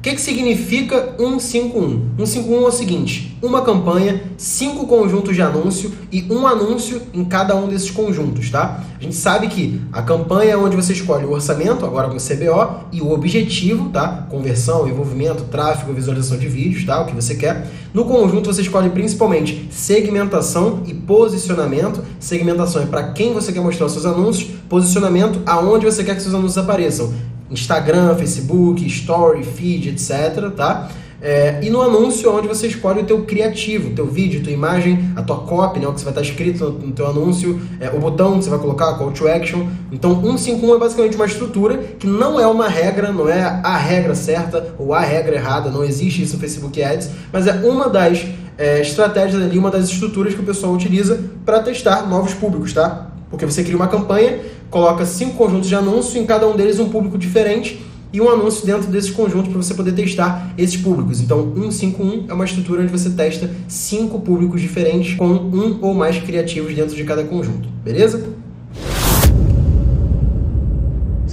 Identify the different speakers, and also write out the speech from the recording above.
Speaker 1: O que, que significa 151? 151 é o seguinte: uma campanha, cinco conjuntos de anúncio e um anúncio em cada um desses conjuntos, tá? A gente sabe que a campanha é onde você escolhe o orçamento, agora com o CBO, e o objetivo, tá? Conversão, envolvimento, tráfego, visualização de vídeos, tá? O que você quer. No conjunto você escolhe principalmente segmentação e posicionamento. Segmentação é para quem você quer mostrar os seus anúncios, posicionamento aonde você quer que seus anúncios apareçam. Instagram, Facebook, Story, Feed, etc, tá? É, e no anúncio, onde você escolhe o teu criativo, teu vídeo, tua imagem, a tua copy, né, o que vai estar escrito no, no teu anúncio, é, o botão que você vai colocar, call to action. Então, 151 é basicamente uma estrutura que não é uma regra, não é a regra certa ou a regra errada, não existe isso no Facebook Ads, mas é uma das é, estratégias ali, uma das estruturas que o pessoal utiliza para testar novos públicos, tá? Porque você cria uma campanha, coloca cinco conjuntos de anúncios, em cada um deles um público diferente e um anúncio dentro desses conjuntos para você poder testar esses públicos. Então, 151 é uma estrutura onde você testa cinco públicos diferentes com um ou mais criativos dentro de cada conjunto, beleza?